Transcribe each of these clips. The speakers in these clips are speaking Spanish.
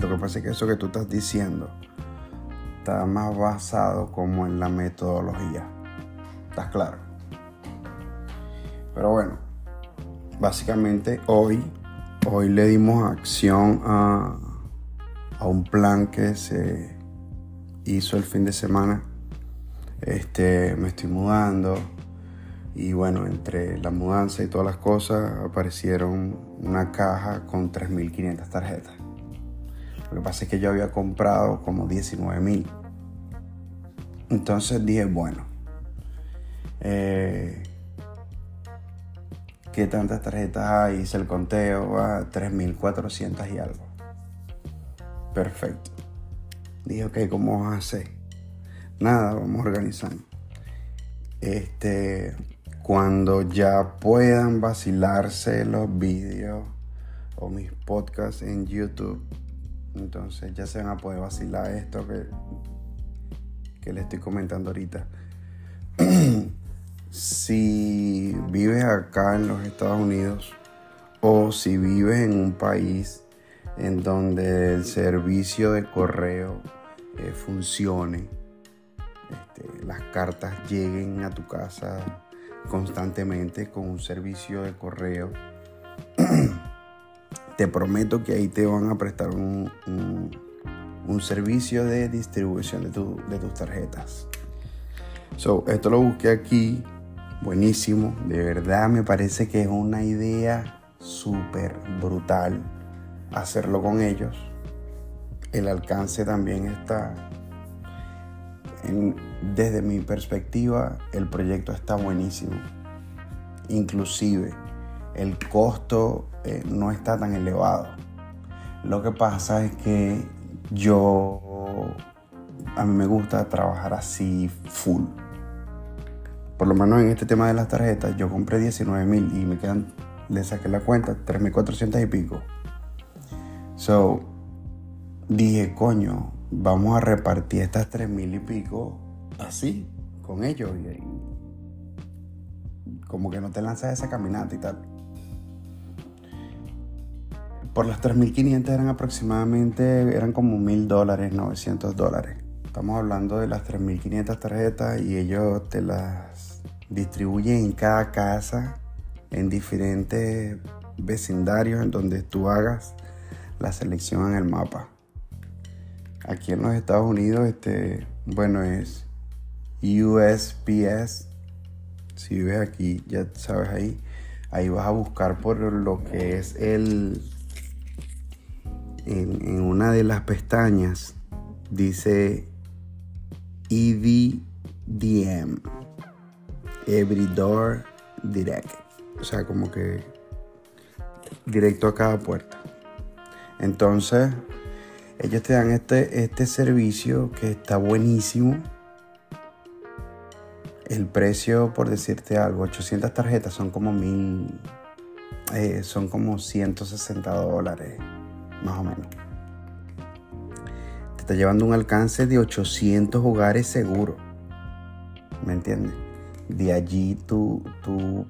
Lo que pasa es que eso que tú estás diciendo está más basado como en la metodología. ¿Estás claro? Pero bueno, básicamente hoy, hoy le dimos acción a, a un plan que se hizo el fin de semana. Este, me estoy mudando y bueno, entre la mudanza y todas las cosas aparecieron una caja con 3.500 tarjetas. Lo que pasa es que yo había comprado como 19.000. Entonces dije, bueno, eh, ¿qué tantas tarjetas hay? Hice el conteo, a 3.400 y algo. Perfecto. Dije, ok, ¿cómo vamos a hacer? Nada, vamos organizando. Este, cuando ya puedan vacilarse los vídeos o mis podcasts en YouTube, entonces ya se van a poder vacilar esto que, que le estoy comentando ahorita. si vives acá en los Estados Unidos o si vives en un país en donde el servicio de correo eh, funcione, este, las cartas lleguen a tu casa constantemente con un servicio de correo. te prometo que ahí te van a prestar un, servicio de distribución de, de, tus tarjetas. Esto lo busqué aquí, buenísimo, de verdad me parece que es una idea súper brutal hacerlo con ellos. El alcance también está, desde mi perspectiva, el proyecto está buenísimo. Inclusive el costo eh, no está tan elevado. Lo que pasa es que yo, a mí me gusta trabajar así full. Por lo menos en este tema de las tarjetas, yo compré 19 mil y me quedan, le saqué la cuenta, 3.400 y pico. So, dije, coño, vamos a repartir estas 3.000 y pico así, con ellos. Y, como que no te lanzas esa caminata y tal. Por las 3.500 eran aproximadamente, eran como 1.000 dólares, 900 dólares. Estamos hablando de las 3.500 tarjetas y ellos te las distribuyen en cada casa, en diferentes vecindarios en donde tú hagas la selección en el mapa. Aquí en los Estados Unidos, este, bueno, es USPS. Si ves aquí, ya sabes ahí. Ahí vas a buscar por lo que es el en, una de las pestañas dice EVDM, Every Door Direct. O sea, como que directo a cada puerta. Entonces, ellos te dan este, este servicio que está buenísimo. El precio, por decirte algo, 800 tarjetas son como mil, eh, son como 160 dólares más o menos. Te está llevando un alcance de 800 hogares seguros. ¿Me entiendes? De allí tú, tú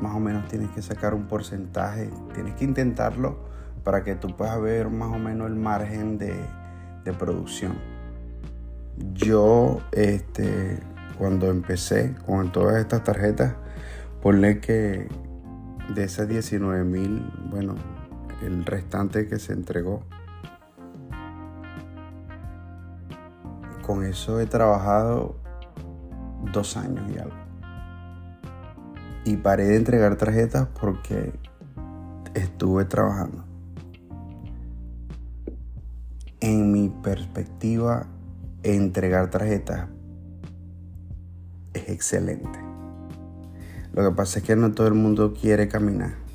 más o menos tienes que sacar un porcentaje, tienes que intentarlo para que tú puedas ver más o menos el margen de, de producción. Yo, este, cuando empecé con todas estas tarjetas, ponle que de esas 19 mil, bueno, el restante que se entregó. Con eso he trabajado dos años y algo. Y paré de entregar tarjetas porque estuve trabajando. En mi perspectiva, entregar tarjetas es excelente. Lo que pasa es que no todo el mundo quiere caminar.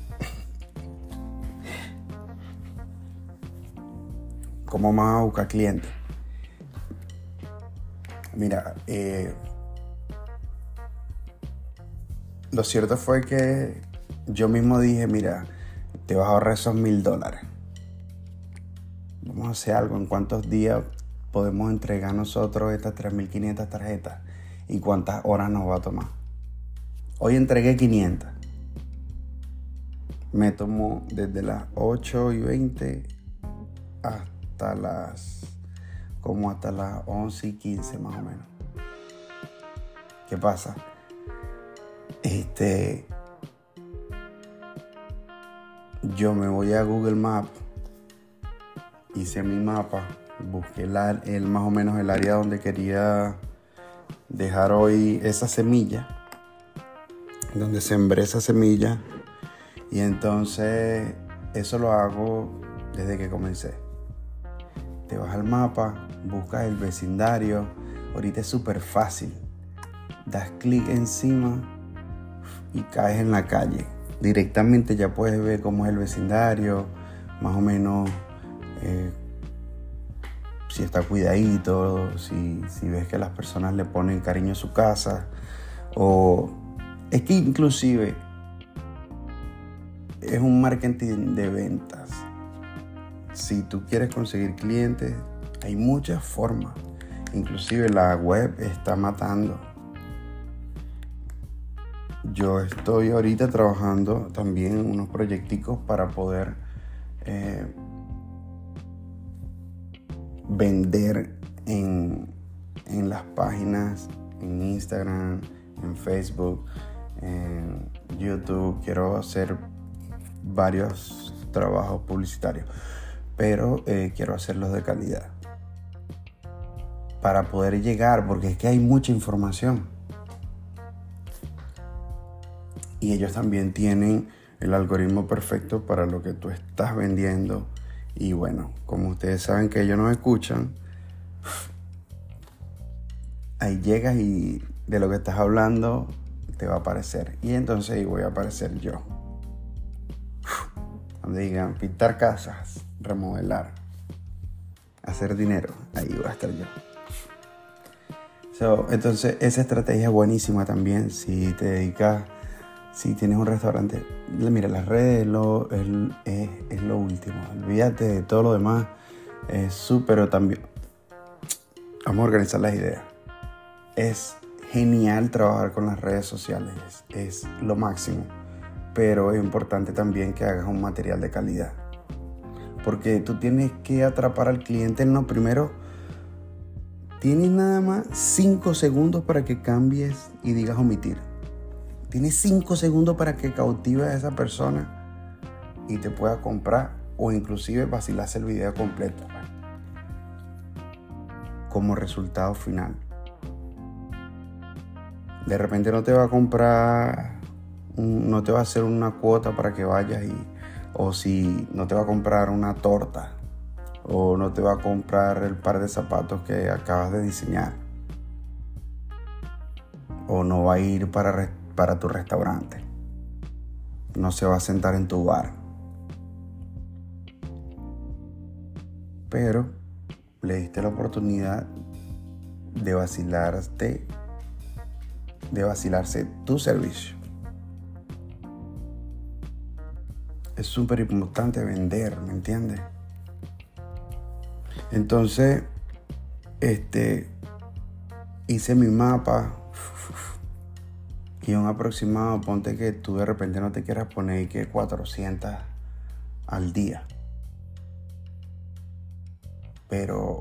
¿Cómo vamos a buscar clientes? Mira, eh, lo cierto fue que yo mismo dije, mira, te vas a ahorrar esos mil dólares. Vamos a hacer algo. ¿En cuántos días podemos entregar nosotros estas 3.500 tarjetas? ¿Y cuántas horas nos va a tomar? Hoy entregué 500. Me tomó desde las 8 y 20 hasta hasta las como hasta las 11 y 15 más o menos. ¿Qué pasa? Este yo me voy a Google Maps, hice mi mapa, busqué el, más o menos el área donde quería dejar hoy esa semilla, donde sembré esa semilla, y entonces eso lo hago desde que comencé. Te vas al mapa, buscas el vecindario, ahorita es súper fácil, das clic encima y caes en la calle directamente ya puedes ver cómo es el vecindario, más o menos eh, si está cuidadito, si, si, ves que las personas le ponen cariño a su casa. O es que inclusive es un marketing de ventas. Si tú quieres conseguir clientes, hay muchas formas. Inclusive la web está matando yo estoy ahorita trabajando también en unos proyecticos para poder eh, vender en, en, las páginas, en Instagram, en Facebook, en YouTube. Quiero hacer varios trabajos publicitarios, pero eh, quiero hacerlos de calidad para poder llegar, porque es que hay mucha información y ellos también tienen el algoritmo perfecto para lo que tú estás vendiendo. Y bueno, como ustedes saben que ellos no escuchan, ahí llegas y de lo que estás hablando te va a aparecer. Y entonces ahí voy a aparecer yo. Donde digan pintar casas, remodelar, hacer dinero, ahí voy a estar yo. entonces esa estrategia es buenísima también si te dedicas si tienes un restaurante, mira, las redes es lo, es, último. Olvídate de todo lo demás. Es súper también. Vamos a organizar las ideas. Es genial trabajar con las redes sociales. Es, lo máximo. Pero es importante también que hagas un material de calidad. Porque tú tienes que atrapar al cliente. No, primero, tienes nada más 5 segundos para que cambies y digas omitir Tienes 5 segundos para que cautive a esa persona y te pueda comprar o inclusive vacilarse el video completo como resultado final. De repente no te va a comprar, no te va a hacer una cuota para que vayas y, o si no te va a comprar una torta o no te va a comprar el par de zapatos que acabas de diseñar o no va a ir para para tu restaurante. No se va a sentar en tu bar. Pero le diste la oportunidad de vacilarte, de vacilarse tu servicio. Es súper importante vender, ¿me entiendes? Entonces, este, hice mi mapa, y un aproximado, ponte que tú de repente no te quieras poner que 400 al día. Pero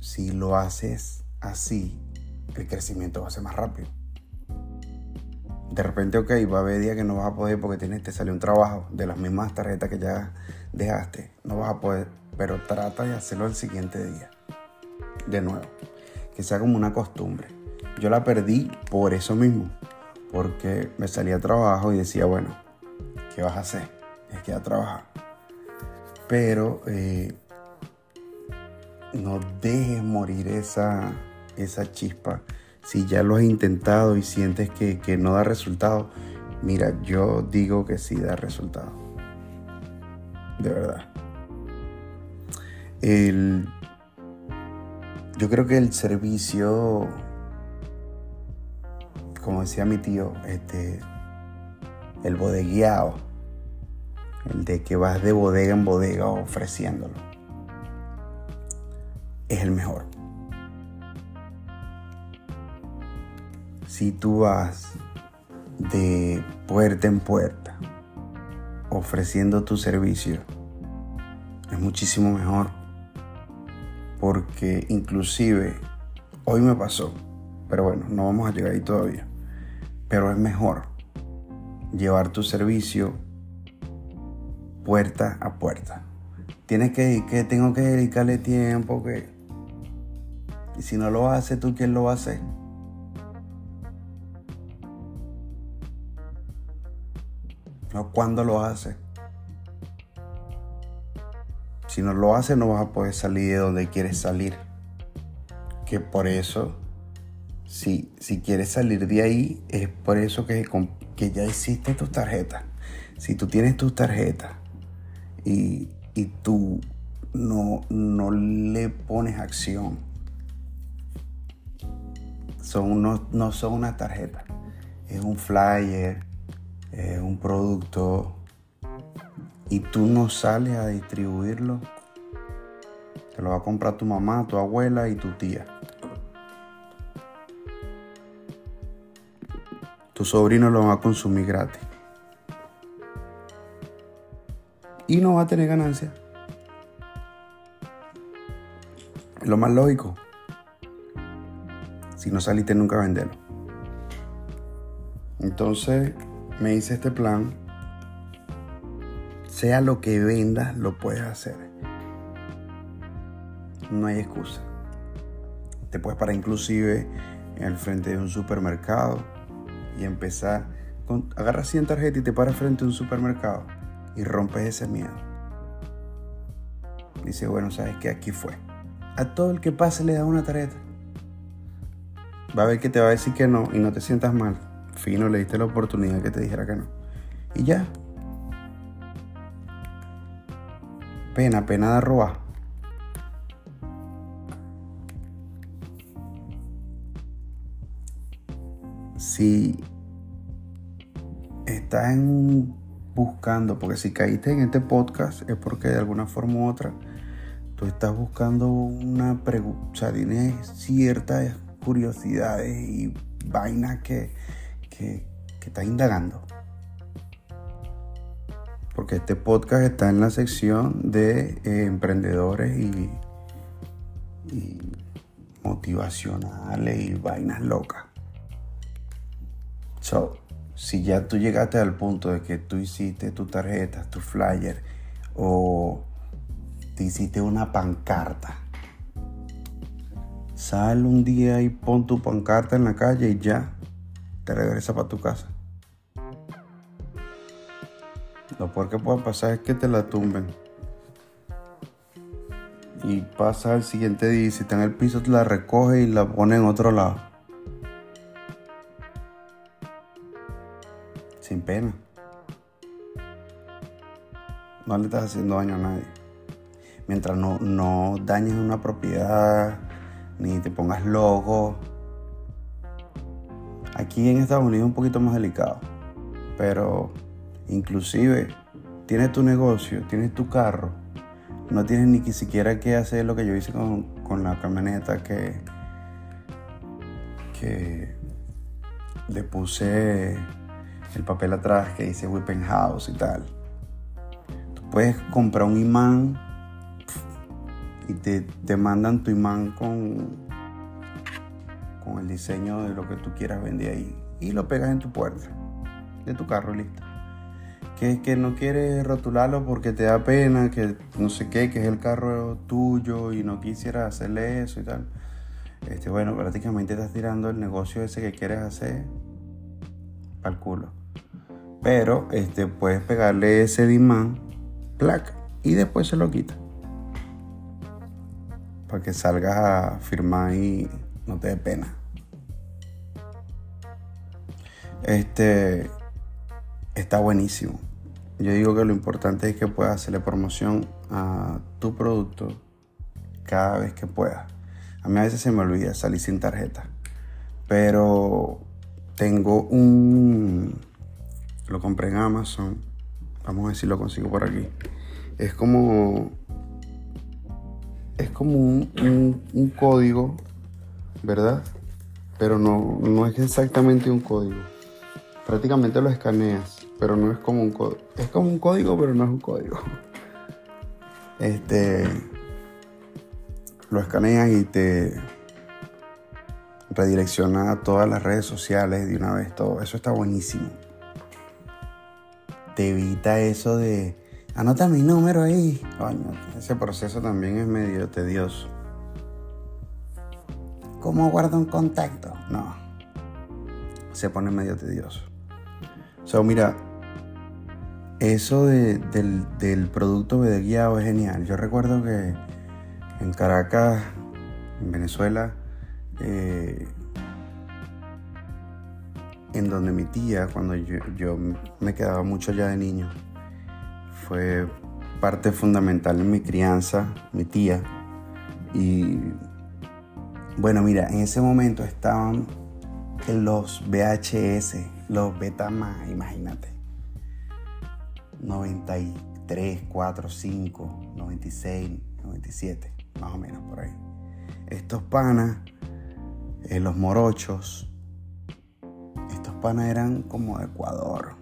si lo haces así, el crecimiento va a ser más rápido. De repente, ok, va a haber días que no vas a poder porque tienes, te sale un trabajo de las mismas tarjetas que ya dejaste. No vas a poder, pero trata de hacerlo el siguiente día. De nuevo. Que sea como una costumbre. Yo la perdí por eso mismo porque me salía trabajo y decía, bueno, ¿qué vas a hacer? Es que a trabajar. Pero eh, no dejes morir esa, esa chispa. Si ya lo has intentado y sientes que, que no da resultado, mira, yo digo que sí da resultado. De verdad. El, yo creo que el servicio como decía mi tío, este, el bodegueado, el de que vas de bodega en bodega ofreciéndolo, es el mejor. Si tú vas de puerta en puerta ofreciendo tu servicio, es muchísimo mejor. porque inclusive hoy me pasó, pero bueno, no vamos a llegar ahí todavía. Pero es mejor llevar tu servicio puerta a puerta. Tienes que, que tengo que dedicarle tiempo, que y si no lo hace tú, ¿quién lo va a hacer? No, ¿cuándo lo hace? Si no lo hace, no vas a poder salir de donde quieres salir. Que por eso, si, si quieres salir de ahí, es por eso que, que ya hiciste tus tarjetas. Si tú tienes tus tarjetas y, y tú no, no le pones acción, son no son una tarjeta, es un flyer, es un producto y tú no sales a distribuirlo, te lo va a comprar tu mamá, tu abuela y tu tía. Tu sobrino lo va a consumir gratis. Y no va a tener ganancia. Lo más lógico. Si no saliste nunca a venderlo. Entonces me hice este plan. Sea lo que vendas, lo puedes hacer. No hay excusa. Te puedes parar inclusive en el frente de un supermercado y empezar. Con, agarras 100 tarjetas y te paras frente a un supermercado y rompes ese miedo. Dice, bueno, sabes que aquí fue. A todo el que pase le da una tarjeta. Va a ver que te va a decir que no y no te sientas mal. Fino, le diste la oportunidad que te dijera que no. Y ya. Pena, pena de robar. Si estás buscando, porque si caíste en este podcast es porque de alguna forma u otra tú estás buscando una pregunta, o sea, tienes ciertas curiosidades y vainas que, que, estás indagando. Porque este podcast está en la sección de eh, emprendedores y, y motivacionales y vainas locas. So, si ya tú llegaste al punto de que tú hiciste tu tarjeta, tu flyer o te hiciste una pancarta, sal un día y pon tu pancarta en la calle y ya te regresa para tu casa. Lo peor que puede pasar es que te la tumben. Y pasa el siguiente día si está en el piso te la recoge y la pone en otro lado. sin pena. No le estás haciendo daño a nadie. Mientras no, no dañes una propiedad, ni te pongas loco. Aquí en Estados Unidos es un poquito más delicado. Pero inclusive tienes tu negocio, tienes tu carro. No tienes ni siquiera que hacer lo que yo hice con, con la camioneta que, que le puse el papel atrás que dice Whipping House y tal. Tú puedes comprar un imán y te, te mandan tu imán con, con el diseño de lo que tú quieras vender ahí y lo pegas en tu puerta de tu carro listo. Que, que no quieres rotularlo porque te da pena, que no sé qué, que es el carro tuyo y no quisieras hacerle eso y tal. Este, bueno, prácticamente estás tirando el negocio ese que quieres hacer al culo. Pero este, puedes pegarle ese imán, placa, y después se lo quita. Para que salgas a firmar y no te dé pena. Este está buenísimo. Yo digo que lo importante es que puedas hacerle promoción a tu producto cada vez que puedas. A mí a veces se me olvida salir sin tarjeta. Pero tengo un lo compré en Amazon. Vamos a ver si lo consigo por aquí. Es como. Es como un, código, ¿verdad? Pero no, no es exactamente un código. Prácticamente lo escaneas, pero no es como un código. Es como un código, pero no es un código. Este. lo escanean y te redirecciona a todas las redes sociales de una vez. Todo eso está buenísimo. Te evita eso de anota mi número ahí. Coño, ese proceso también es medio tedioso. ¿Cómo guardo un contacto? No. Se pone medio tedioso. So, mira, eso del, del, producto de guiado es genial. Yo recuerdo que en Caracas, en Venezuela, eh, en donde mi tía, cuando yo, yo, me quedaba mucho allá de niño, fue parte fundamental en mi crianza, mi tía. Y bueno, mira, en ese momento estaban los VHS, los Betamax, imagínate. 93, 4, 5, 96, 97, más o menos por ahí. Estos panas, eh, los morochos, estos panas eran como de Ecuador.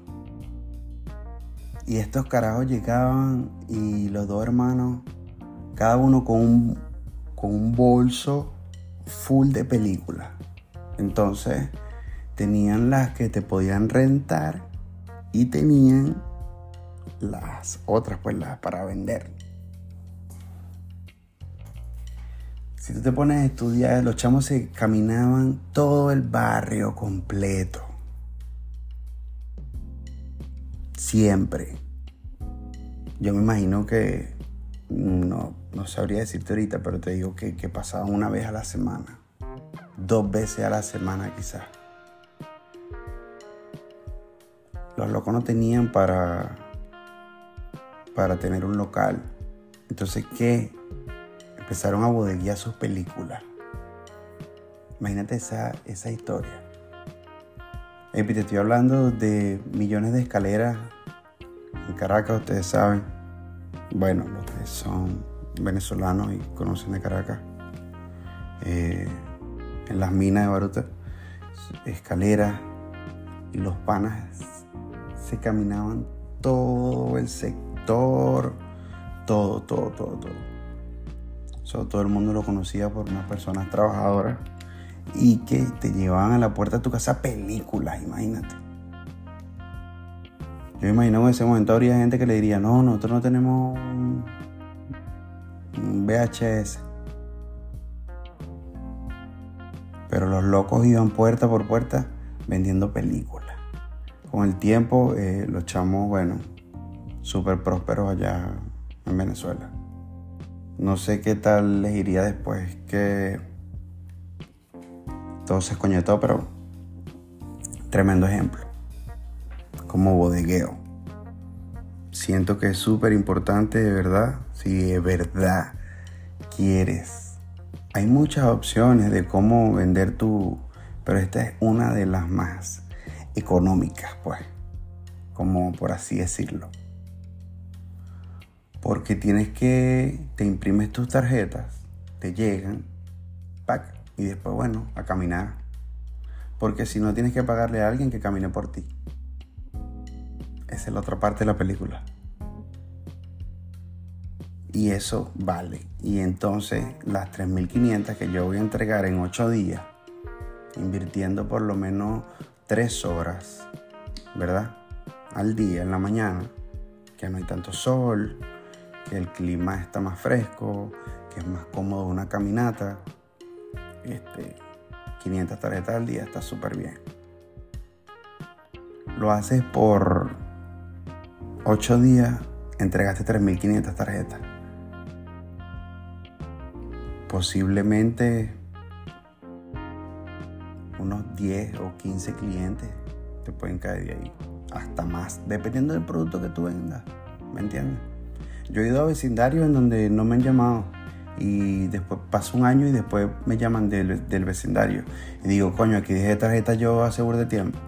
Y estos carajos llegaban y los dos hermanos, cada uno con un, con un bolso full de películas. Entonces, tenían las que te podían rentar y tenían las otras, pues las para vender. Si tú te pones a estudiar, los chamos se caminaban todo el barrio completo. Siempre. Yo me imagino que no, no sabría decirte ahorita, pero te digo que, que pasaban una vez a la semana. Dos veces a la semana quizás. Los locos no tenían para para tener un local. Entonces, ¿qué? Empezaron a bodeguear sus películas. Imagínate esa, esa historia. te estoy hablando de millones de escaleras en Caracas, ustedes saben. Bueno, los que son venezolanos y conocen de Caracas. Eh, en las minas de Baruta, escaleras y los panas se caminaban todo el sector todo, todo, todo, todo. todo el mundo lo conocía por unas personas trabajadoras y que te llevaban a la puerta de tu casa películas, imagínate. Yo me imagino en ese momento habría gente que le diría, no, nosotros no tenemos VHS. Pero los locos iban puerta por puerta vendiendo películas. Con el tiempo, eh, los chamos, bueno, súper prósperos allá en Venezuela. No sé qué tal les iría después que todo se escoñetó, pero tremendo ejemplo. Como bodegueo. Siento que es súper importante, de verdad, si de verdad quieres. Hay muchas opciones de cómo vender tu, pero esta es una de las más económicas, pues, como por así decirlo. Porque tienes que, te imprimes tus tarjetas, te llegan, pack, y después, bueno, a caminar. Porque si no tienes que pagarle a alguien que camine por ti. Esa es la otra parte de la película. Y eso vale. Y entonces las 3.500 que yo voy a entregar en 8 días, invirtiendo por lo menos 3 horas, ¿verdad? Al día, en la mañana, que no hay tanto sol, que el clima está más fresco, que es más cómodo una caminata. Este, 500 tarjetas al día está súper bien. Lo haces por 8 días, entregaste 3.500 tarjetas. Posiblemente unos 10 o 15 clientes te pueden caer de ahí. Hasta más, dependiendo del producto que tú vendas. ¿Me entiendes? Yo he ido a vecindarios en donde no me han llamado y después pasa un año y después me llaman del, vecindario. Y digo, coño, aquí dejé tarjeta yo a seguro de tiempo.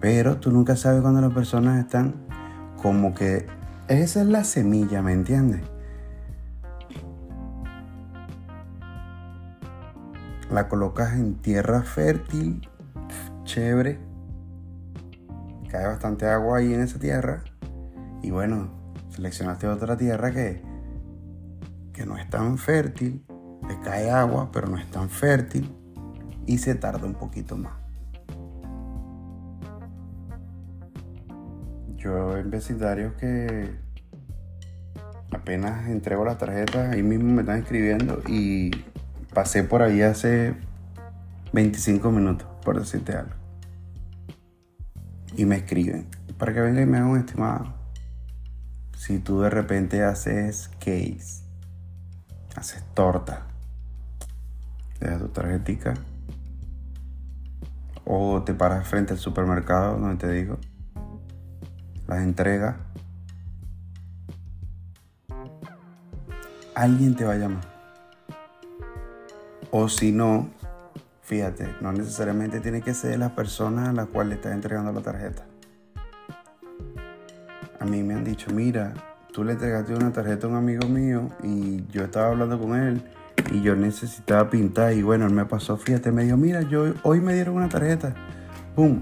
Pero tú nunca sabes cuando las personas están como que esa es la semilla, ¿me entiendes? La colocas en tierra fértil, chévere. Cae bastante agua ahí en esa tierra. Y bueno, seleccionaste otra tierra que, que no es tan fértil, le cae agua, pero no es tan fértil y se tarda un poquito más. Yo en vecindarios que apenas entrego la tarjeta, ahí mismo me están escribiendo y pasé por ahí hace 25 minutos, por decirte algo. Y me escriben para que venga y me hagan un estimado. Si tú de repente haces case, haces torta, le das tu tarjetica, o te paras frente al supermercado donde te digo, las entregas, alguien te va a llamar. O si no, fíjate, no necesariamente tiene que ser la persona a la cual le estás entregando la tarjeta. A mí me han dicho, mira, tú le entregaste una tarjeta a un amigo mío y yo estaba hablando con él y yo necesitaba pintar y bueno, él me pasó, fíjate, me dijo, mira, yo hoy me dieron una tarjeta, ¡pum!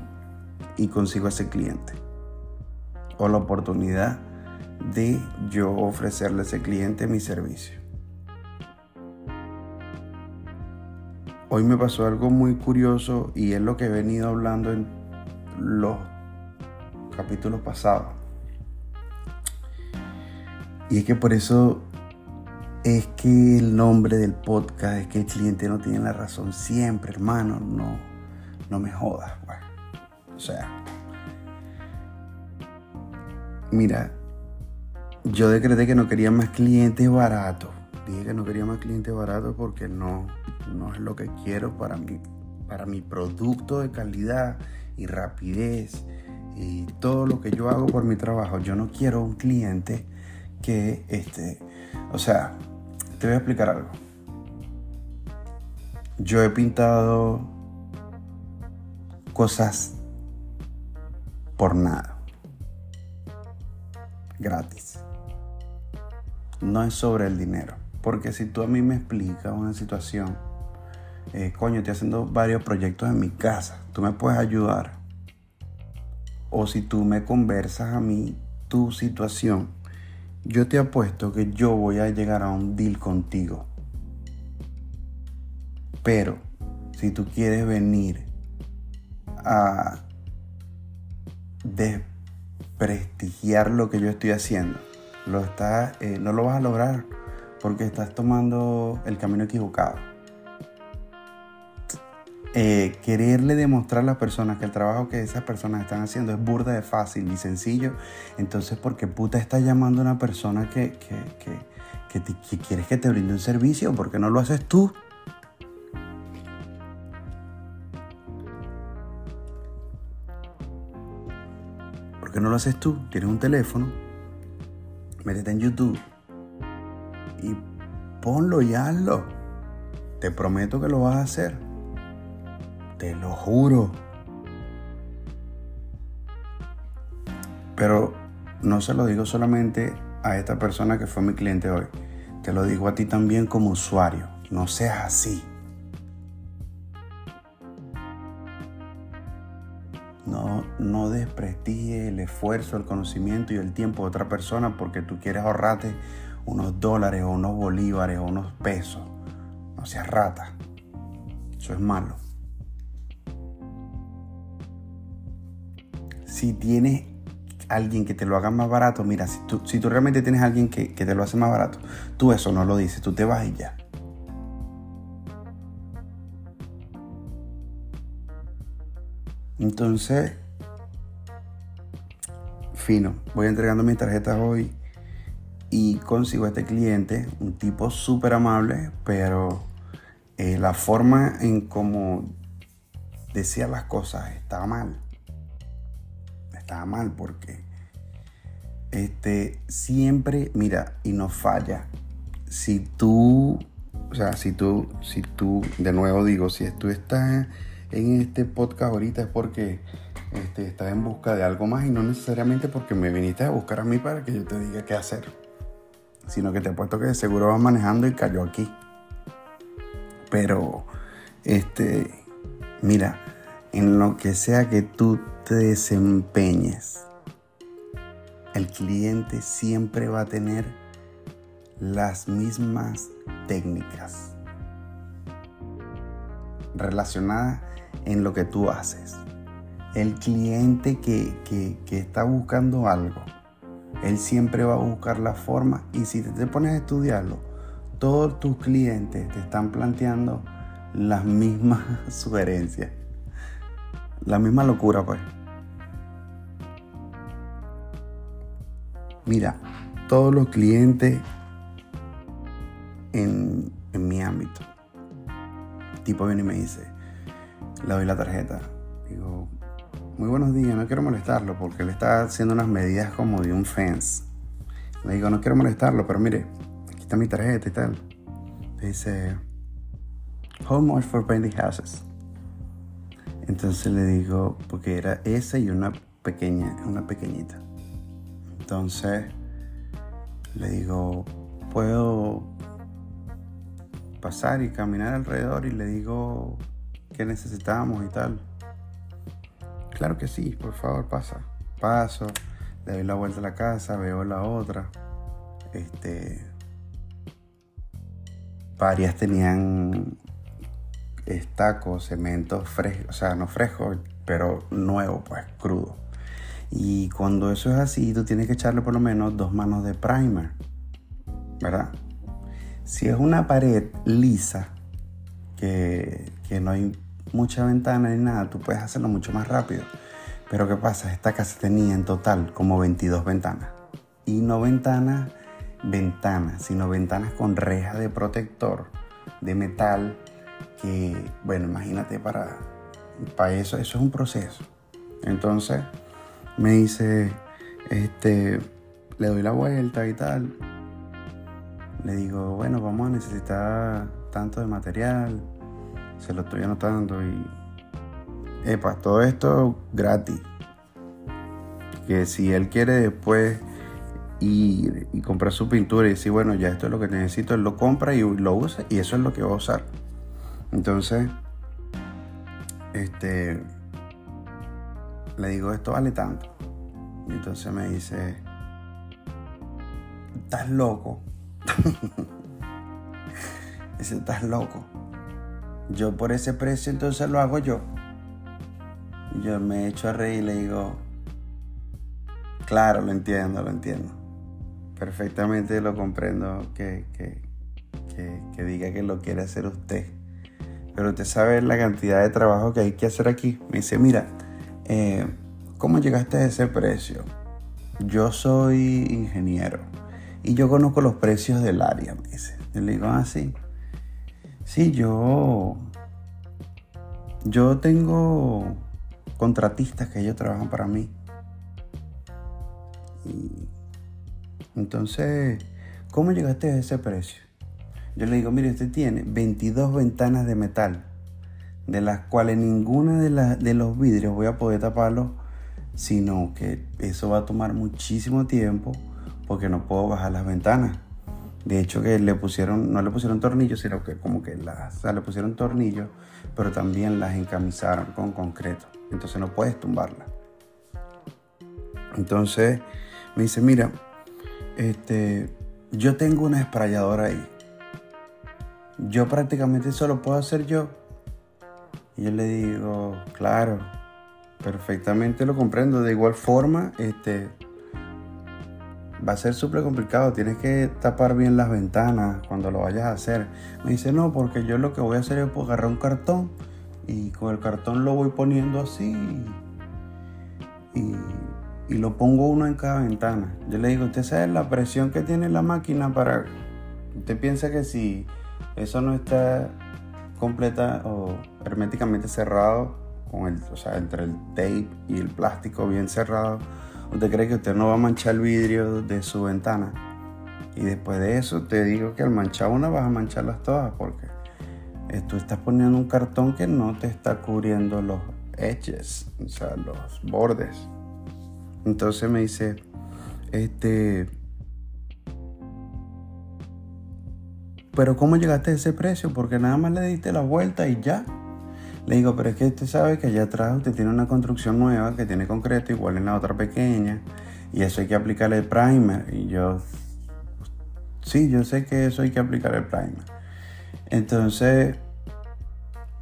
Y consigo a ese cliente. O la oportunidad de yo ofrecerle a ese cliente mi servicio. Hoy me pasó algo muy curioso y es lo que he venido hablando en los capítulos pasados. Y es que por eso es que el nombre del podcast es que el cliente no tiene la razón siempre, hermano. No, no me jodas, pues. O sea, mira, yo decreté que no quería más clientes baratos. Dije que no quería más clientes baratos porque no, no es lo que quiero para mi, para mi producto de calidad y rapidez y todo lo que yo hago por mi trabajo. Yo no quiero un cliente que, este, o sea, te voy a explicar algo. Yo he pintado cosas por nada. Gratis. No es sobre el dinero. Porque si tú a mí me explicas una situación, eh, coño, estoy haciendo varios proyectos en mi casa, tú me puedes ayudar. O si tú me conversas a mí tu situación, yo te apuesto que yo voy a llegar a un deal contigo. Pero si tú quieres venir a desprestigiar lo que yo estoy haciendo, lo eh, no lo vas a lograr porque estás tomando el camino equivocado. Eh, quererle demostrar a las personas que el trabajo que esas personas están haciendo es burda de fácil y sencillo, entonces porque puta está llamando a una persona que, que, que, quieres que te brinde un servicio, porque no lo haces tú? ¿Por qué no lo haces tú? Tienes un teléfono, métete en YouTube y ponlo y hazlo. Te prometo que lo vas a hacer. Te lo juro. Pero no se lo digo solamente a esta persona que fue mi cliente hoy. Te lo digo a ti también como usuario. No seas así. No, no el esfuerzo, el conocimiento y el tiempo de otra persona porque tú quieres ahorrarte unos dólares o unos bolívares o unos pesos. No seas rata. Eso es malo. Si tienes alguien que te lo haga más barato, mira, si tú, si tú realmente tienes alguien que, que te lo hace más barato, tú eso no lo dices, tú te vas y ya. Entonces, fino, voy entregando mis tarjetas hoy y consigo a este cliente, un tipo súper amable, pero eh, la forma en cómo decía las cosas estaba mal está mal porque este, siempre, mira, y no falla. Si tú, o sea, si tú, si tú, de nuevo digo, si tú estás en este podcast ahorita es porque este, estás en busca de algo más y no necesariamente porque me viniste a buscar a mí para que yo te diga qué hacer, sino que te apuesto que seguro vas manejando y cayó aquí. Pero, este, mira, en lo que sea que tú te desempeñes, el cliente siempre va a tener las mismas técnicas relacionadas en lo que tú haces. El cliente que, que está buscando algo, él siempre va a buscar la forma y si te, pones a estudiarlo, todos tus clientes te están planteando las mismas sugerencias. La misma locura, pues. Mira, todos los clientes en, en mi ámbito. El tipo viene y me dice, le doy la tarjeta. Digo, muy buenos días, no quiero molestarlo porque le está haciendo unas medidas como de un fence. Le digo, no quiero molestarlo, pero mire, aquí está mi tarjeta y tal. dice, how much for painting houses? Entonces le digo, porque era esa y una pequeña, una pequeñita. Entonces le digo, puedo pasar y caminar alrededor y le digo qué necesitamos y tal. Claro que sí, por favor, pasa. Paso, le doy la vuelta a la casa, veo la otra. Este. Varias tenían estacos, cemento fresco, o sea, no fresco, pero nuevo, pues crudo. Y cuando eso es así, tú tienes que echarle por lo menos dos manos de primer, ¿verdad? Si es una pared lisa, que, que no hay mucha ventana ni nada, tú puedes hacerlo mucho más rápido. Pero ¿qué pasa? Esta casa tenía en total como 22 ventanas. Y no ventanas, ventanas, sino ventanas con reja de protector de metal que, bueno, imagínate para, para eso, eso es un proceso. Entonces me dice, este, le doy la vuelta y tal. Le digo, bueno, vamos a necesitar tanto de material, se lo estoy anotando y. Epa, todo esto gratis. Que si él quiere después ir y comprar su pintura y decir, bueno, ya esto es lo que necesito, él lo compra y lo usa y eso es lo que va a usar. Entonces, este, le digo, esto vale tanto. Y entonces me dice, estás loco. dice, estás loco. Yo por ese precio entonces lo hago yo. Yo me echo a reír y le digo, claro, lo entiendo, lo entiendo. Perfectamente lo comprendo que, que, diga que lo quiere hacer usted. Pero usted sabe la cantidad de trabajo que hay que hacer aquí. Me dice, mira, eh, ¿cómo llegaste a ese precio? Yo soy ingeniero y yo conozco los precios del área, me dice. Yo le digo, ah, sí. Sí, yo. Yo tengo contratistas que ellos trabajan para mí. Y entonces, ¿cómo llegaste a ese precio? Yo le digo, mire, usted tiene 22 ventanas de metal, de las cuales ninguna de, de los vidrios voy a poder taparlo, sino que eso va a tomar muchísimo tiempo porque no puedo bajar las ventanas. De hecho que le pusieron, no le pusieron tornillos, sino que como que las, le pusieron tornillos, pero también las encamisaron con concreto. Entonces no puedes tumbarla. Entonces me dice, mira, este, yo tengo una esprayadora ahí. Yo prácticamente eso lo puedo hacer yo. Y yo le digo, claro, perfectamente lo comprendo. De igual forma, este, va a ser súper complicado, tienes que tapar bien las ventanas cuando lo vayas a hacer. Me dice, no, porque yo lo que voy a hacer es agarrar un cartón y con el cartón lo voy poniendo así y, lo pongo uno en cada ventana. Yo le digo, usted sabe la presión que tiene la máquina para... Usted piensa que si eso no está completa o herméticamente cerrado, con el, o sea, entre el tape y el plástico bien cerrado, ¿Usted cree que usted no va a manchar el vidrio de su ventana? Y después de eso te digo que al manchar una vas a mancharlas todas porque tú estás poniendo un cartón que no te está cubriendo los edges, o sea, los bordes. Entonces me dice, este, pero ¿cómo llegaste a ese precio? Porque nada más le diste la vuelta y ya. Le digo, pero es que usted sabe que allá atrás usted tiene una construcción nueva que tiene concreto igual en la otra pequeña y eso hay que aplicarle el primer. Y yo, sí, yo sé que eso hay que aplicar el primer. Entonces,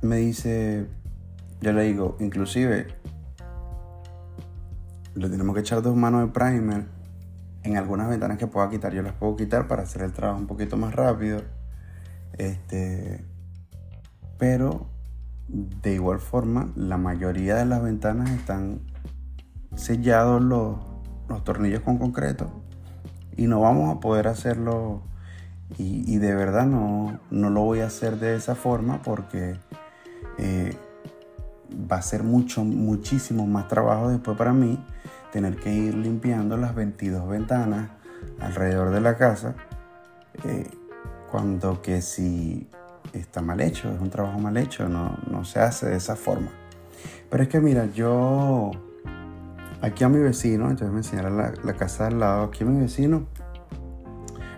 me dice, yo le digo, inclusive, le tenemos que echar dos manos de primer en algunas ventanas que pueda quitar. Yo las puedo quitar para hacer el trabajo un poquito más rápido. Este, pero de igual forma, la mayoría de las ventanas están sellados los, los tornillos con concreto y no vamos a poder hacerlo y, de verdad no, no, lo voy a hacer de esa forma porque eh, va a ser mucho, muchísimo más trabajo después para mí tener que ir limpiando las 22 ventanas alrededor de la casa eh, cuando que si está mal hecho, es un trabajo mal hecho, no, no se hace de esa forma. Pero es que mira, yo aquí a mi vecino, entonces me enseñaron la, casa al lado, aquí a mi vecino,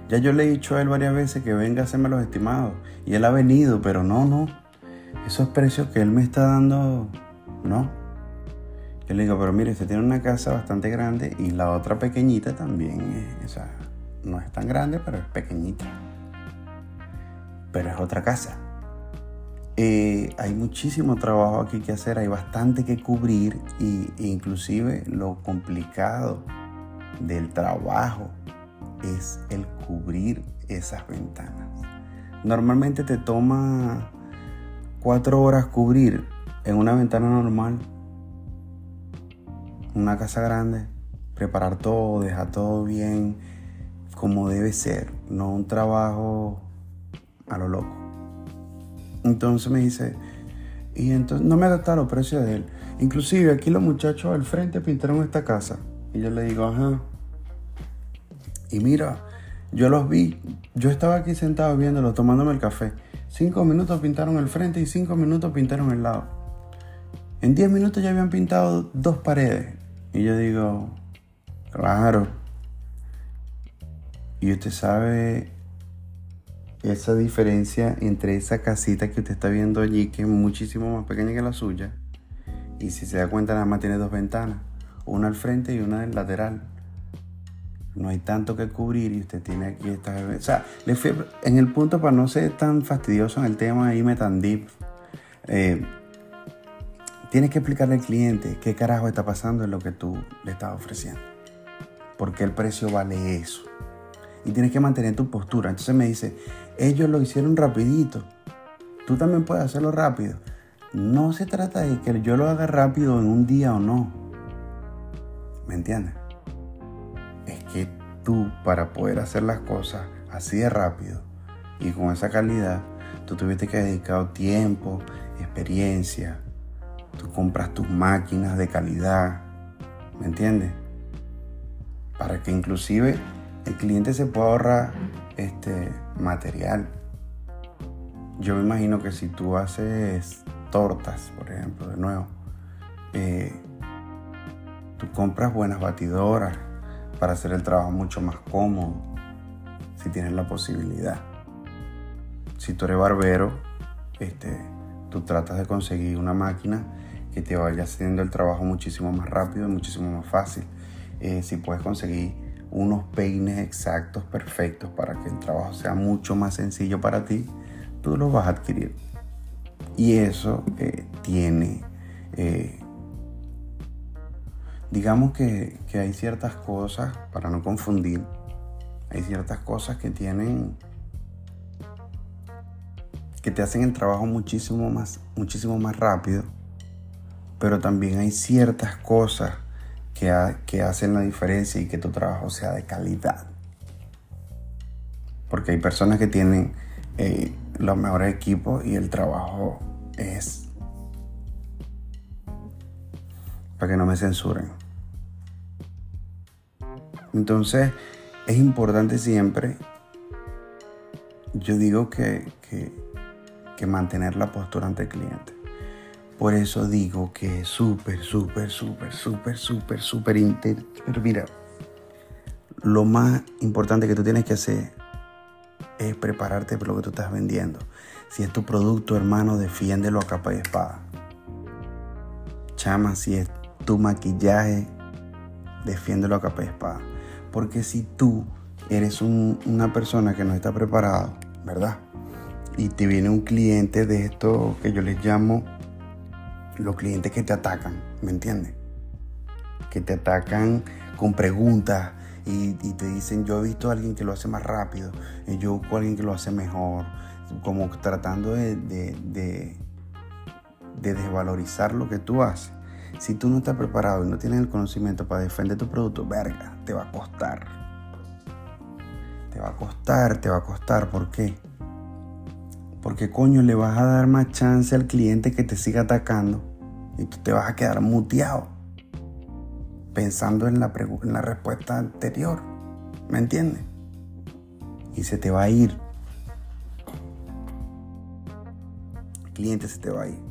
ya yo le he dicho a él varias veces que venga a hacerme los estimados. Y él ha venido, pero no, no. Esos precios que él me está dando, no. Yo le digo, pero mire, usted tiene una casa bastante grande y la otra pequeñita también. o sea, no es tan grande, pero es pequeñita. Pero es otra casa. Eh, hay muchísimo trabajo aquí que hacer, hay bastante que cubrir y, e inclusive lo complicado del trabajo es el cubrir esas ventanas. Normalmente te toma cuatro horas cubrir en una ventana normal, una casa grande, preparar todo, dejar todo bien como debe ser, no un trabajo a lo loco. Entonces me dice, y entonces no me adapta los precios de él. Inclusive aquí los muchachos al frente pintaron esta casa. Y yo le digo, ajá, y mira, yo los vi, yo estaba aquí sentado viéndolo, tomándome el café. Cinco minutos pintaron el frente y cinco minutos pintaron el lado. En diez minutos ya habían pintado dos paredes. Y yo digo, claro. Y usted sabe esa diferencia entre esa casita que usted está viendo allí, que es muchísimo más pequeña que la suya. Y si se da cuenta, nada más tiene dos ventanas. Una al frente y una del lateral no hay tanto que cubrir y usted tiene aquí estar O sea, le fui en el punto para no ser tan fastidioso en el tema, irme tan deep. Eh, tienes que explicarle al cliente qué carajo está pasando en lo que tú le estás ofreciendo. Porque el precio vale eso. Y tienes que mantener tu postura. Entonces me dice, ellos lo hicieron rapidito. Tú también puedes hacerlo rápido. No se trata de que yo lo haga rápido en un día o no. ¿Me entiendes? que tú para poder hacer las cosas así de rápido y con esa calidad, tú tuviste que dedicar tiempo, experiencia, tú compras tus máquinas de calidad, ¿me entiendes? Para que inclusive el cliente se pueda ahorrar este material. Yo me imagino que si tú haces tortas, por ejemplo, de nuevo, eh, tú compras buenas batidoras, para hacer el trabajo mucho más cómodo, si tienes la posibilidad. Si tú eres barbero, este, tú tratas de conseguir una máquina que te vaya haciendo el trabajo muchísimo más rápido y muchísimo más fácil. Eh, si puedes conseguir unos peines exactos, perfectos, para que el trabajo sea mucho más sencillo para ti, tú los vas a adquirir. Y eso eh, tiene eh, digamos que, hay ciertas cosas, para no confundir, hay ciertas cosas que tienen, que te hacen el trabajo muchísimo más, muchísimo más rápido, pero también hay ciertas cosas que, hacen la diferencia y que tu trabajo sea de calidad. Porque hay personas que tienen eh, los mejores equipos y el trabajo es para que no me censuren. Entonces, es importante siempre, yo digo que, que, mantener la postura ante el cliente. Por eso digo que es súper, súper, súper, súper, súper, súper Pero mira, lo más importante que tú tienes que hacer es prepararte por lo que tú estás vendiendo. Si es tu producto, hermano, defiéndelo a capa y espada. Chama, si es tu maquillaje, defiéndelo a capa y espada. Porque si tú eres una persona que no está preparado, ¿verdad? y te viene un cliente de esto que yo les llamo los clientes que te atacan, ¿me entiendes? Que te atacan con preguntas y, te dicen, yo he visto a alguien que lo hace más rápido, y yo busco a alguien que lo hace mejor, como tratando de, de, de, de desvalorizar lo que tú haces. Si tú no estás preparado y no tienes el conocimiento para defender tu producto, verga, te va a costar. Te va a costar, te va a costar. ¿Por qué? Porque coño, le vas a dar más chance al cliente que te siga atacando y tú te vas a quedar muteado pensando en la, respuesta anterior. ¿Me entiendes? Y se te va a ir. El cliente se te va a ir.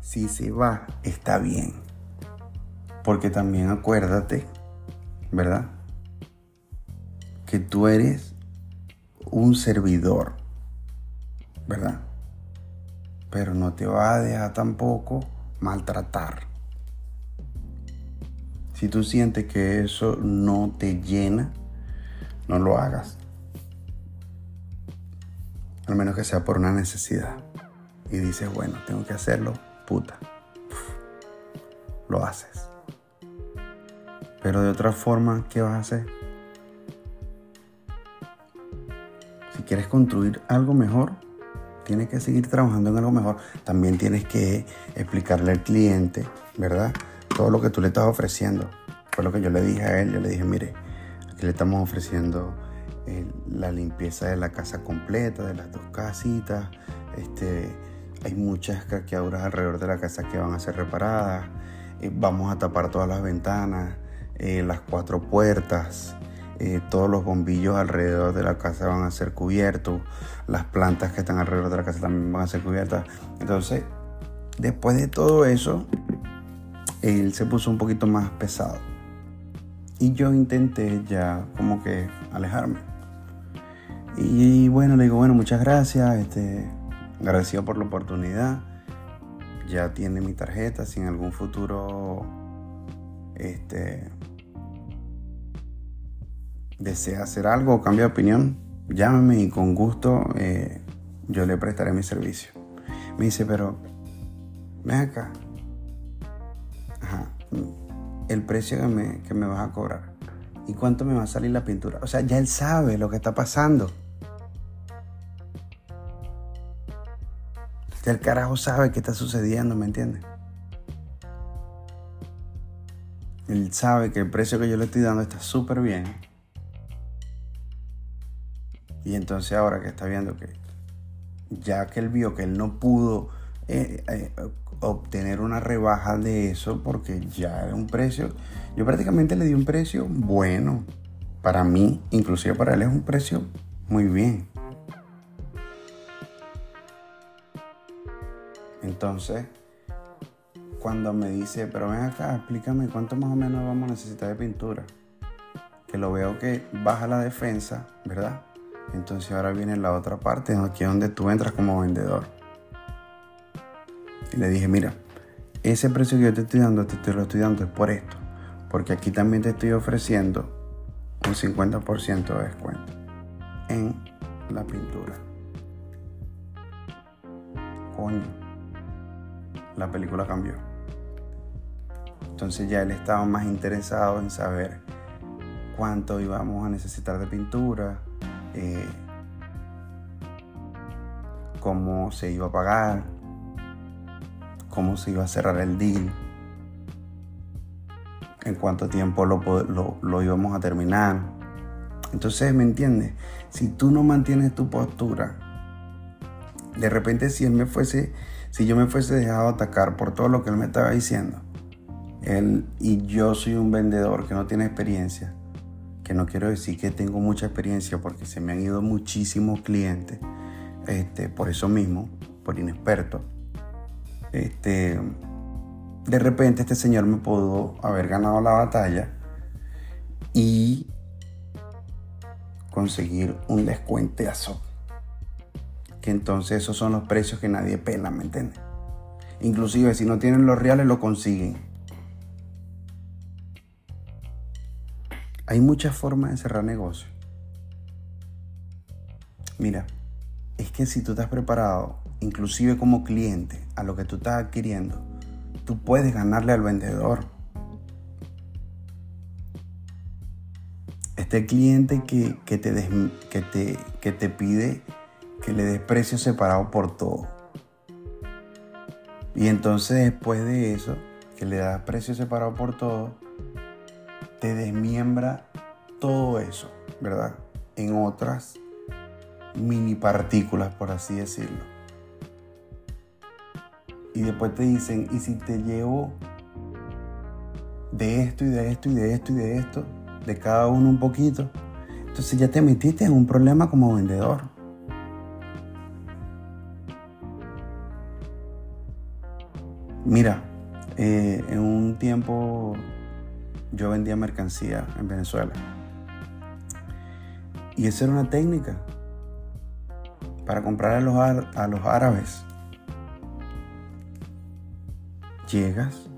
Si se va, está bien. Porque también acuérdate, ¿verdad? que tú eres un servidor, ¿verdad? Pero no te va a dejar tampoco maltratar. Si tú sientes que eso no te llena, no lo hagas. Al menos que sea por una necesidad. Y dices, bueno, tengo que hacerlo, puta. Lo haces. Pero de otra forma, ¿qué vas a hacer? Quieres construir algo mejor, tienes que seguir trabajando en algo mejor. También tienes que explicarle al cliente, ¿verdad? Todo lo que tú le estás ofreciendo. Fue lo que yo le dije a él. Yo le dije, mire, aquí le estamos ofreciendo eh, la limpieza de la casa completa, de las dos casitas. Este, hay muchas craqueaduras alrededor de la casa que van a ser reparadas. Eh, vamos a tapar todas las ventanas, eh, las cuatro puertas. Eh, todos los bombillos alrededor de la casa van a ser cubiertos, las plantas que están alrededor de la casa también van a ser cubiertas. Entonces, después de todo eso, él se puso un poquito más pesado. Y yo intenté ya como que alejarme. Y bueno, le digo, bueno, muchas gracias, este, agradecido por la oportunidad. Ya tiene mi tarjeta, si en algún futuro este, desea hacer algo o cambia de opinión, llámame y con gusto eh, yo le prestaré mi servicio. Me dice, pero ven acá. Ajá, el precio que me, que me vas a cobrar. ¿Y cuánto me va a salir la pintura? O sea, ya él sabe lo que está pasando. El carajo sabe qué está sucediendo, ¿me entiendes? Él sabe que el precio que yo le estoy dando está súper bien y entonces ahora que está viendo que ya que él vio que él no pudo eh, eh, obtener una rebaja de eso porque ya era un precio, yo prácticamente le di un precio bueno. Para mí, inclusive para él es un precio muy bien. Entonces, cuando me dice, pero ven acá, explícame cuánto más o menos vamos a necesitar de pintura. Que lo veo que baja la defensa, ¿verdad? Entonces ahora viene la otra parte, aquí es donde tú entras como vendedor. Y le dije, mira, ese precio que yo te estoy dando, te, lo estoy dando es por esto. Porque aquí también te estoy ofreciendo un 50% de descuento en la pintura. Coño, la película cambió. Entonces ya él estaba más interesado en saber cuánto íbamos a necesitar de pintura, eh, cómo se iba a pagar, cómo se iba a cerrar el deal, en cuánto tiempo lo, lo íbamos a terminar. Entonces, ¿me entiendes? Si tú no mantienes tu postura, de repente si él me fuese, si yo me fuese dejado atacar por todo lo que él me estaba diciendo, él y yo soy un vendedor que no tiene experiencia, que no quiero decir que tengo mucha experiencia porque se me han ido muchísimos clientes, este, por eso mismo, por inexperto. Este, de repente este señor me pudo haber ganado la batalla y conseguir un descuentazo. Que entonces esos son los precios que nadie pela, ¿me entiendes? Inclusive si no tienen los reales lo consiguen. Hay muchas formas de cerrar negocio. Mira, es que si tú estás preparado, inclusive como cliente, a lo que tú estás adquiriendo, tú puedes ganarle al vendedor. Este cliente que, te, que, te, que te pide que le des precio separado por todo. Y entonces después de eso, que le das precio separado por todo, te desmiembra todo eso, ¿verdad? En otras mini partículas, por así decirlo. Y después te dicen, ¿y si te llevo de esto y de esto y de esto y de esto, de cada uno un poquito? Entonces ya te metiste en un problema como vendedor. Mira, eh, en un tiempo yo vendía mercancía en Venezuela. Y esa era una técnica para comprar a los, a los árabes. Llegas,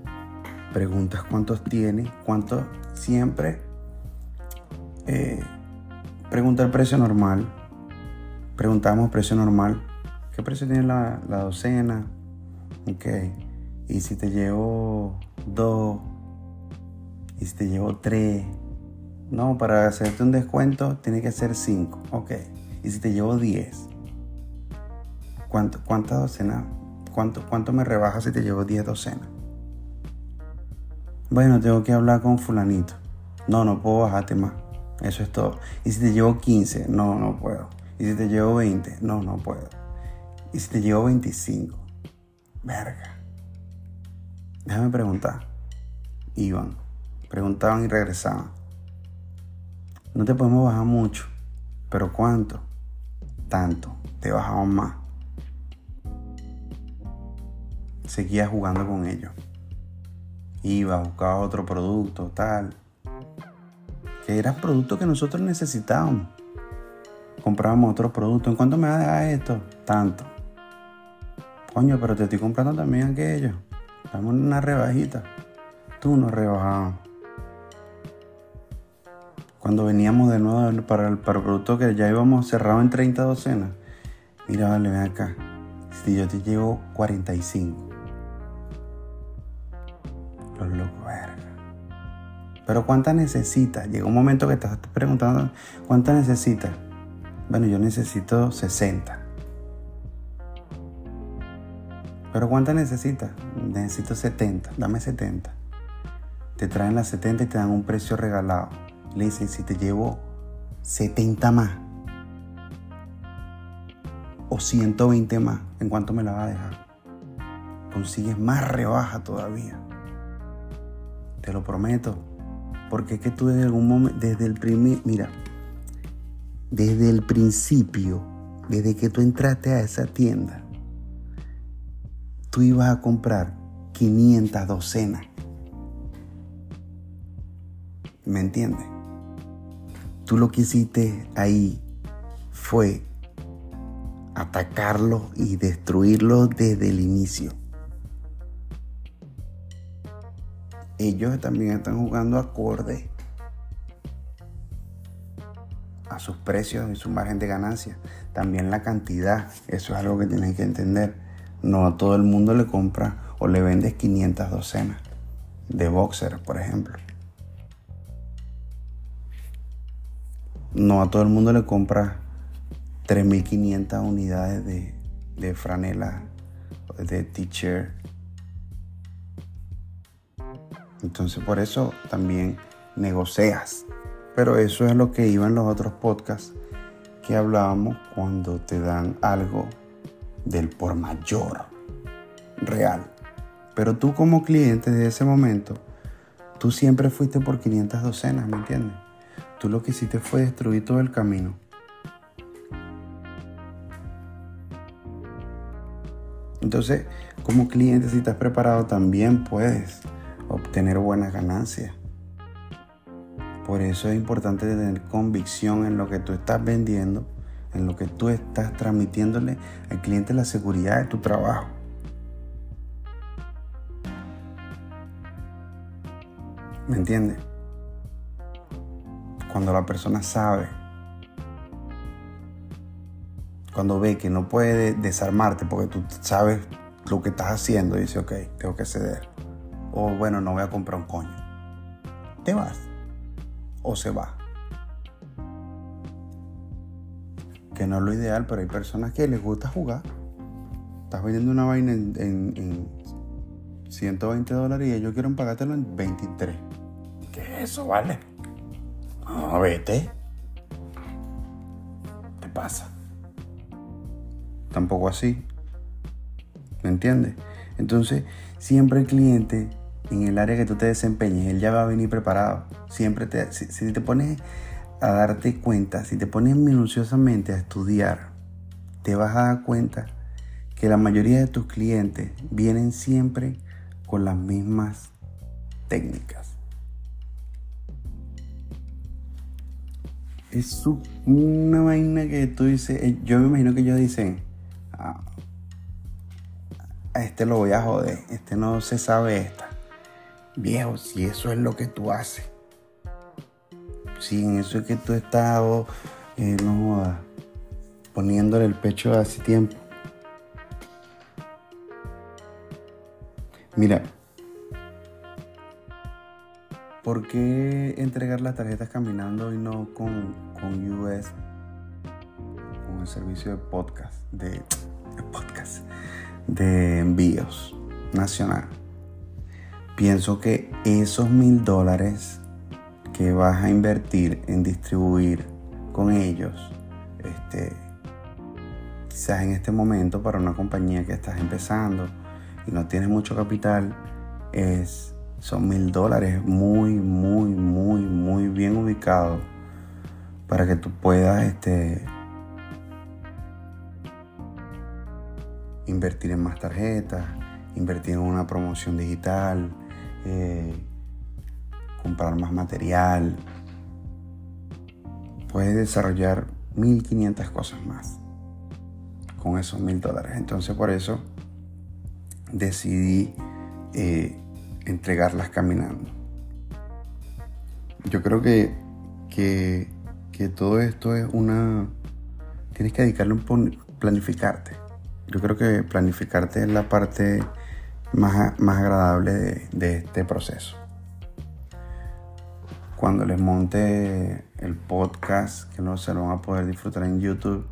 preguntas cuántos tiene, cuántos siempre. Eh, pregunta el precio normal. Preguntamos precio normal. ¿Qué precio tiene la, la docena? Ok. Y si te llevo dos, y si te llevo tres, no, para hacerte un descuento tiene que ser cinco. Ok. Y si te llevo diez, ¿cuánto, ¿cuántas docenas? ¿Cuánto, ¿Cuánto me rebajas si te llevo diez docenas? Bueno, tengo que hablar con fulanito. No, no puedo bajarte más. Eso es todo. Y si te llevo 15, no, no puedo. Y si te llevo 20, no, no puedo. Y si te llevo 25, verga. Déjame preguntar. Iban. Preguntaban y regresaban. No te podemos bajar mucho. ¿Pero cuánto? Tanto. Te bajamos más. Seguía jugando con ellos. Iba, buscaba otro producto, tal. Que era producto que nosotros necesitábamos. Comprábamos otro producto. ¿En cuánto me va a dejar esto? Tanto. Coño, pero te estoy comprando también aquello. Dame una rebajita. Tú nos rebajabas. Cuando veníamos de nuevo para el, para producto que ya íbamos cerrado en 30 docenas. Mira, vale, ven acá. Si yo te llevo 45. Los locos, verga. Pero ¿cuánta necesitas? Llega un momento que estás preguntando, ¿cuánta necesitas? Bueno, yo necesito 60. ¿Pero cuánta necesitas? Necesito 70, dame 70. Te traen las 70 y te dan un precio regalado. Le dicen, si te llevo 70 más o 120 más, ¿en cuánto me la vas a dejar? Consigues más rebaja todavía. Te lo prometo. Porque es que tú desde algún momento, desde el primer, mira, desde el principio, desde que tú entraste a esa tienda, tú ibas a comprar 500 docenas. ¿Me entiendes? Tú lo que hiciste ahí fue atacarlo y destruirlo desde el inicio. Ellos también están jugando acorde a sus precios y su margen de ganancia. También la cantidad, eso es algo que tienen que entender. No a todo el mundo le compra o le vendes 500 docenas de boxer, por ejemplo. No a todo el mundo le compra 3.500 unidades de, de franela, de t-shirt. Entonces por eso también negocias. Pero eso es lo que iba en los otros podcasts que hablábamos cuando te dan algo del por mayor real. Pero tú como cliente de ese momento, tú siempre fuiste por 500 docenas, ¿me entiendes? Tú lo que hiciste fue destruir todo el camino. Entonces, como cliente, si estás preparado, también puedes obtener buenas ganancias. Por eso es importante tener convicción en lo que tú estás vendiendo en lo que tú estás transmitiéndole al cliente la seguridad de tu trabajo. ¿Me entiendes? Cuando la persona sabe, cuando ve que no puede desarmarte porque tú sabes lo que estás haciendo y dice, ok, tengo que ceder. O bueno, no voy a comprar un coño. Te vas. O se va. Que no es lo ideal, pero hay personas que les gusta jugar. Estás vendiendo una vaina en, 120 dólares y ellos quieren pagártelo en 23. ¿Qué es eso, vale? No, vete. ¿Qué pasa? Tampoco así. ¿Me entiendes? Entonces, siempre el cliente, en el área que tú te desempeñes, él ya va a venir preparado. Siempre te, si, te pones a darte cuenta, si te pones minuciosamente a estudiar, te vas a dar cuenta que la mayoría de tus clientes vienen siempre con las mismas técnicas. Es una vaina que tú dices, eh, yo me imagino que ellos dicen, ah, a este lo voy a joder, este no se sabe esta. Viejo, si eso es lo que tú haces, si en eso es que tú estás eh, no, poniéndole el pecho hace tiempo. Mira, ¿por qué entregar las tarjetas caminando y no con, con US, con el servicio de podcast, de, podcast? de envíos nacional. Pienso que esos mil dólares que vas a invertir en distribuir con ellos, este, quizás en este momento para una compañía que estás empezando y no tienes mucho capital, es, son mil dólares muy, muy, muy, muy bien ubicados para que tú puedas este, invertir en más tarjetas, invertir en una promoción digital, eh, comprar más material. Puedes desarrollar 1500 cosas más con esos mil dólares. Entonces por eso decidí eh, entregarlas caminando. Yo creo que, que, que todo esto es una... Tienes que dedicarle un planificarte yo creo que planificarte es la parte más, más agradable de, este proceso. Cuando les monte el podcast, que no se lo van a poder disfrutar en YouTube,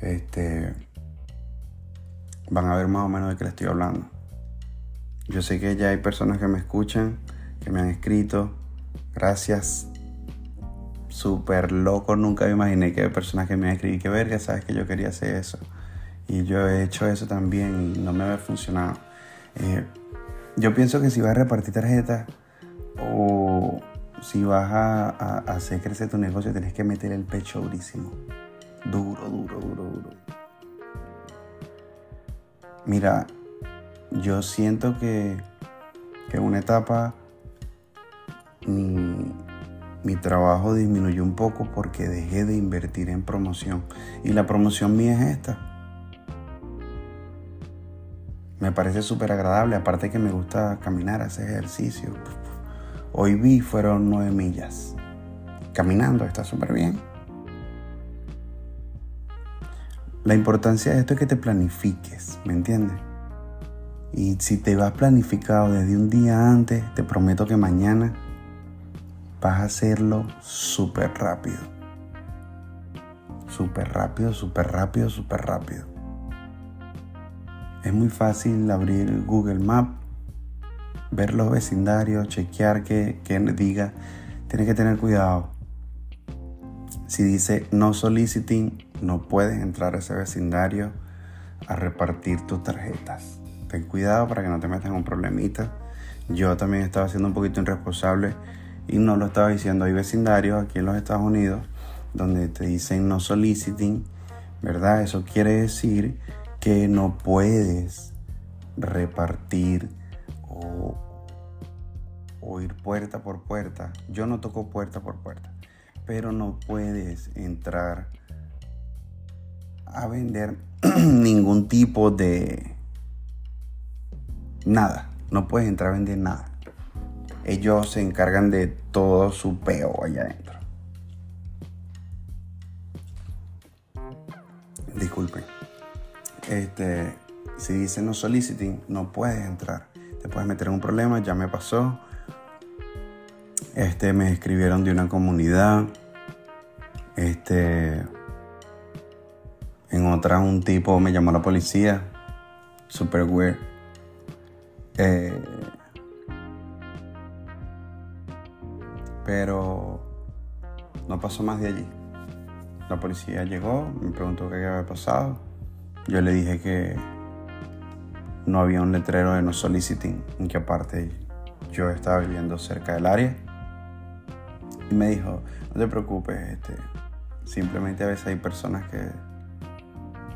este, van a ver más o menos de qué les estoy hablando. Yo sé que ya hay personas que me escuchan, que me han escrito. Gracias. Súper loco, nunca me imaginé que hay personas que me han escrito. Que verga, sabes que yo quería hacer eso. Y yo he hecho eso también y no me había funcionado. Eh, yo pienso que si vas a repartir tarjetas o si vas a, hacer crecer tu negocio, tienes que meter el pecho durísimo. Duro, duro, duro, duro. Mira, yo siento que, en una etapa mi, mi trabajo disminuyó un poco porque dejé de invertir en promoción. Y la promoción mía es esta me parece súper agradable, aparte que me gusta caminar, hacer ejercicio. Hoy vi fueron nueve millas. Caminando, está súper bien. La importancia de esto es que te planifiques, ¿me entiendes? Y si te vas planificado desde un día antes, te prometo que mañana vas a hacerlo súper rápido. Súper rápido, súper rápido, súper rápido. Es muy fácil abrir Google Maps, ver los vecindarios, chequear que, que diga. Tienes que tener cuidado. Si dice no soliciting, no puedes entrar a ese vecindario a repartir tus tarjetas. Cuidado para que no te metas en un problemita. Yo también estaba siendo un poquito irresponsable y no lo estaba diciendo. Hay vecindarios aquí en los Estados Unidos donde te dicen no soliciting, ¿verdad? Eso quiere decir que no puedes repartir o, ir puerta por puerta. Yo no toco puerta por puerta, pero no puedes entrar a vender ningún tipo de nada. No puedes entrar a vender nada. Ellos se encargan de todo su peo allá adentro. Disculpen. Este, si dice no soliciting, no puedes entrar. Te puedes meter en un problema, ya me pasó. Este, me escribieron de una comunidad. Este. En otra, un tipo me llamó a la policía. Super weird. Eh, pero no pasó más de allí. La policía llegó, me preguntó qué había pasado. Yo le dije que no había un letrero de no soliciting, en que aparte yo estaba viviendo cerca del área. Y me dijo, no te preocupes, este, simplemente a veces hay personas que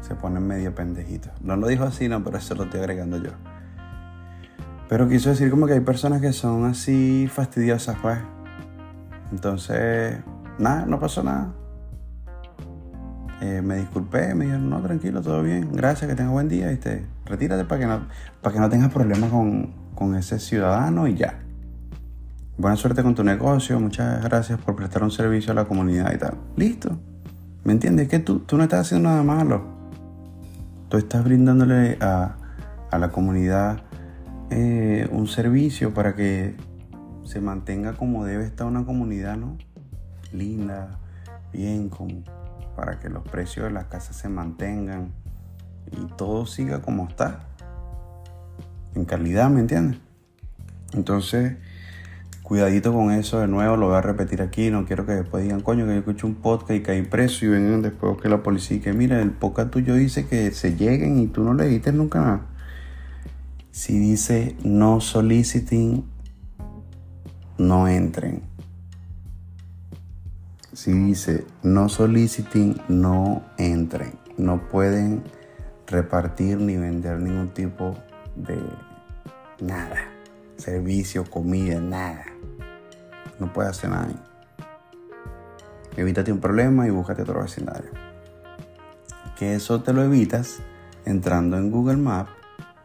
se ponen medio pendejitos. No lo dijo así, no, pero eso lo estoy agregando yo. Pero quiso decir como que hay personas que son así fastidiosas, pues. Entonces, nada, no pasó nada. Eh, me disculpé, me dijeron, no, tranquilo, todo bien, gracias, que tengas buen día, retírate para que no, para que no tengas problemas con, con ese ciudadano y ya. Buena suerte con tu negocio, muchas gracias por prestar un servicio a la comunidad y tal. Listo. ¿Me entiendes? Que tú, tú no estás haciendo nada malo. Tú estás brindándole a, a la comunidad eh, un servicio para que se mantenga como debe estar una comunidad, ¿no? Linda, bien, con, para que los precios de las casas se mantengan y todo siga como está. En calidad, ¿me entiendes? Entonces, cuidadito con eso de nuevo, lo voy a repetir aquí, no quiero que después digan, coño, que yo escuché un podcast y caí preso y vengan después que la policía y que mira, el podcast tuyo dice que se lleguen y tú no le dijiste nunca. Si dice no soliciting, no entren. Si dice no soliciting, no entren. No pueden repartir ni vender ningún tipo de nada. Servicio, comida, nada. No puede hacer nada. Evítate un problema y búscate otro vecindario. Que eso te lo evitas entrando en Google Maps,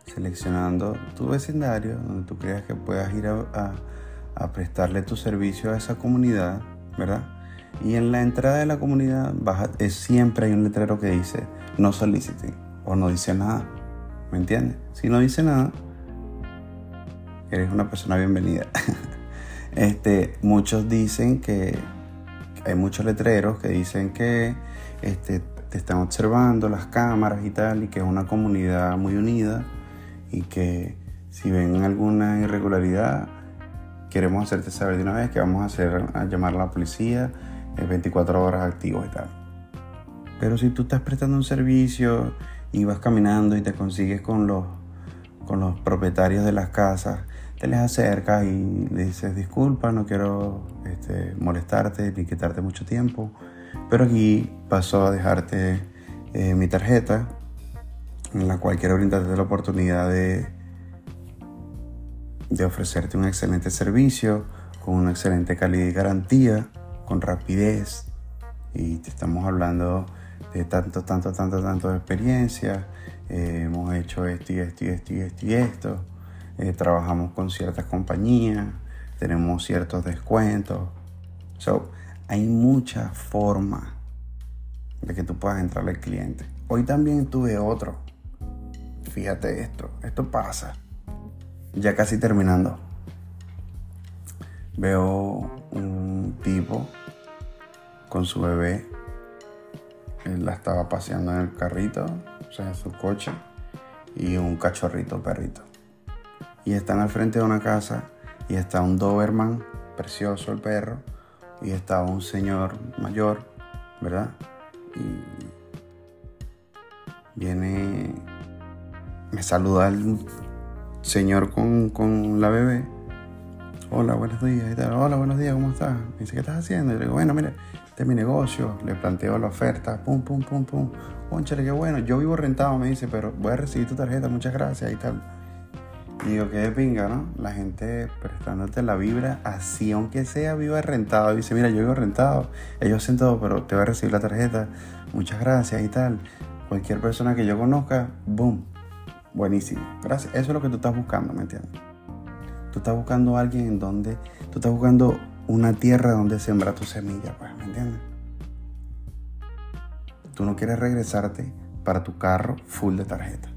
seleccionando tu vecindario, donde tú creas que puedas ir a, prestarle tu servicio a esa comunidad, ¿verdad? Y en la entrada de la comunidad baja, es, siempre hay un letrero que dice no soliciten o no dice nada. ¿Me entiendes? Si no dice nada, eres una persona bienvenida. este, muchos dicen que hay muchos letreros que dicen que este, te están observando las cámaras y tal, y que es una comunidad muy unida y que si ven alguna irregularidad, queremos hacerte saber de una vez que vamos a hacer a llamar a la policía 24 horas activos y tal. Pero si tú estás prestando un servicio y vas caminando y te consigues con los, con los propietarios de las casas, te les acercas y le dices, disculpa, no quiero este, molestarte ni quitarte mucho tiempo, pero aquí paso a dejarte eh, mi tarjeta en la cual quiero brindarte la oportunidad de, de ofrecerte un excelente servicio con una excelente calidad y garantía con rapidez y te estamos hablando de tanto, tanto, tanto, tanto de experiencia. Eh, hemos hecho esto y esto y esto y esto y esto. Eh, trabajamos con ciertas compañías, tenemos ciertos descuentos. So, hay muchas formas de que tú puedas entrar al cliente. Hoy también tuve otro. Fíjate esto, esto pasa. Ya casi terminando. Veo un tipo con su bebé. Él la estaba paseando en el carrito, o sea, en su coche, y un cachorrito perrito. Y están al frente de una casa y está un Doberman, precioso el perro, y está un señor mayor, ¿verdad? Y viene, me saluda el señor con, con la bebé hola, buenos días, hola, buenos días, ¿cómo estás? Me dice, ¿qué estás haciendo? Y le digo, bueno, mire, este es mi negocio, le planteo la oferta, pum, pum, pum, pum, conchale, qué bueno, yo vivo rentado, me dice, pero voy a recibir tu tarjeta, muchas gracias y tal. Y digo, qué de pinga, ¿no? La gente prestándote la vibra así, aunque sea viva rentado. dice, mira, yo vivo rentado, ellos hacen todo, pero te voy a recibir la tarjeta, muchas gracias y tal. Cualquier persona que yo conozca, boom, buenísimo. Gracias, eso es lo que tú estás buscando, ¿me entiendes? Tú estás buscando a alguien en donde, tú estás buscando una tierra donde sembrar tu semilla, pues, ¿me entiendes? Tú no quieres regresarte para tu carro full de tarjeta.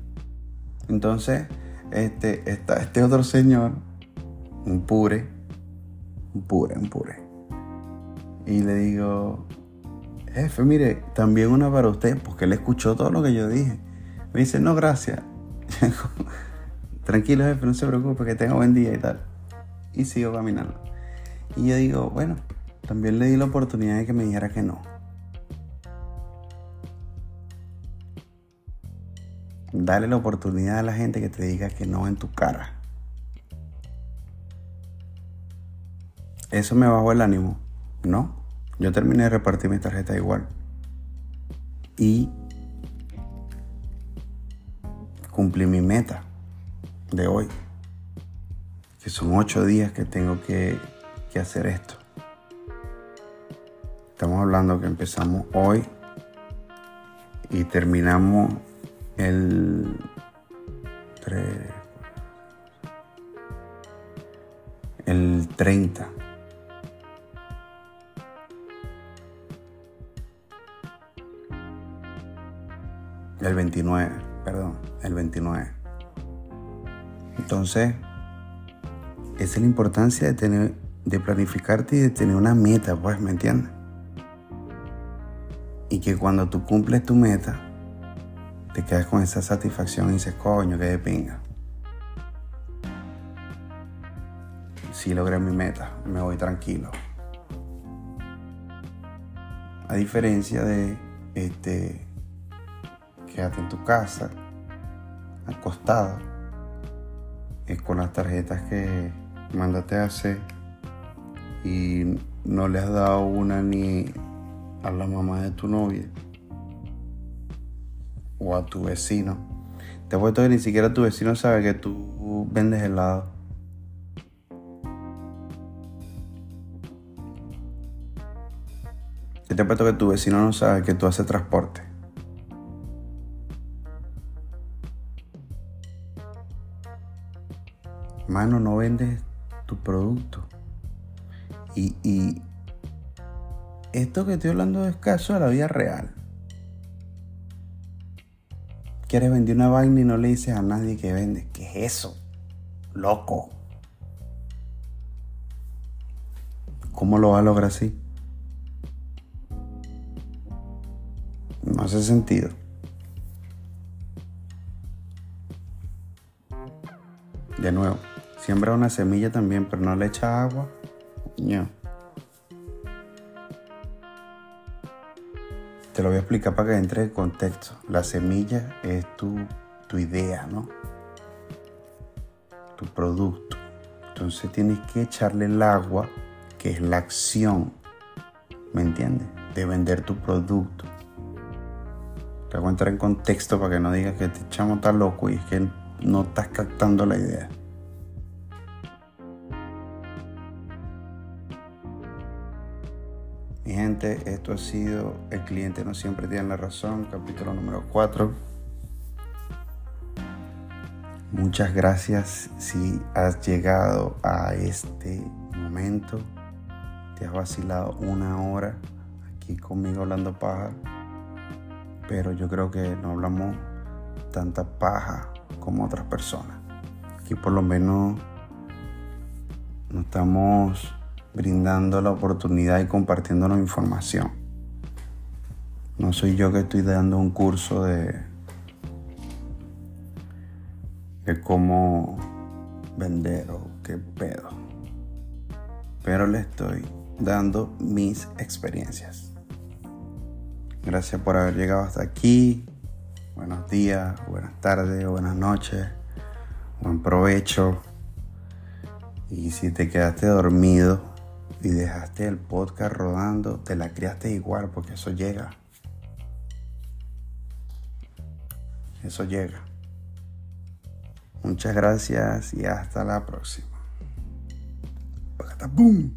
Entonces, este, este otro señor, un pure, un pure, un pure. Y le digo, jefe, mire, también una para usted, porque él escuchó todo lo que yo dije. Me dice, no, gracias. Tranquilo, jefe, no se preocupe, que tenga buen día y tal. Y sigo caminando. Y yo digo, bueno, también le di la oportunidad de que me dijera que no. Dale la oportunidad a la gente que te diga que no en tu cara. Eso me bajó el ánimo. No. Yo terminé de repartir mi tarjeta igual. Y cumplí mi meta de hoy. Que son ocho días que tengo que, que hacer esto. Estamos hablando que empezamos hoy y terminamos el 3, el 30. El 29, perdón, el 29. Entonces, esa es la importancia de tener, de planificarte y de tener una meta, pues, ¿me entiendes? Y que cuando tú cumples tu meta, te quedas con esa satisfacción y dices, coño, que de pinga. Si logré mi meta, me voy tranquilo. A diferencia de este, quédate en tu casa, acostada, con las tarjetas que mandaste a hacer y no le has dado una ni a la mamá de tu novia o a tu vecino. Te apuesto que ni siquiera tu vecino sabe que tú vendes helado. Te apuesto que tu vecino no sabe que tú haces transporte. Mano, no vendes tu producto. Y, esto que estoy hablando es caso de la vida real. Quieres vender una vaina y no le dices a nadie que vende. ¿Qué es eso? Loco. ¿Cómo lo va a lograr así? No hace sentido. De nuevo, siembra una semilla también, pero no le echa agua. No. Te lo voy a explicar para que entre en contexto. La semilla es tu, tu idea, ¿no? Tu producto. Entonces tienes que echarle el agua, que es la acción, ¿me entiendes? De vender tu producto. Te voy a entrar en contexto para que no digas que te echamos tan loco y es que no estás captando la idea. Esto ha sido El cliente no siempre tiene la razón, capítulo número 4. Muchas gracias si has llegado a este momento. Te has vacilado una hora aquí conmigo hablando paja. Pero yo creo que no hablamos tanta paja como otras personas. Aquí por lo menos no estamos brindando la oportunidad y compartiéndonos información. No soy yo que estoy dando un curso de, de cómo vender o qué pedo. Pero le estoy dando mis experiencias. Gracias por haber llegado hasta aquí. Buenos días, buenas tardes, buenas noches, buen provecho. Y si te quedaste dormido, y dejaste el podcast rodando, te la criaste igual porque eso llega. Eso llega. Muchas gracias y hasta la próxima. ¡Boom!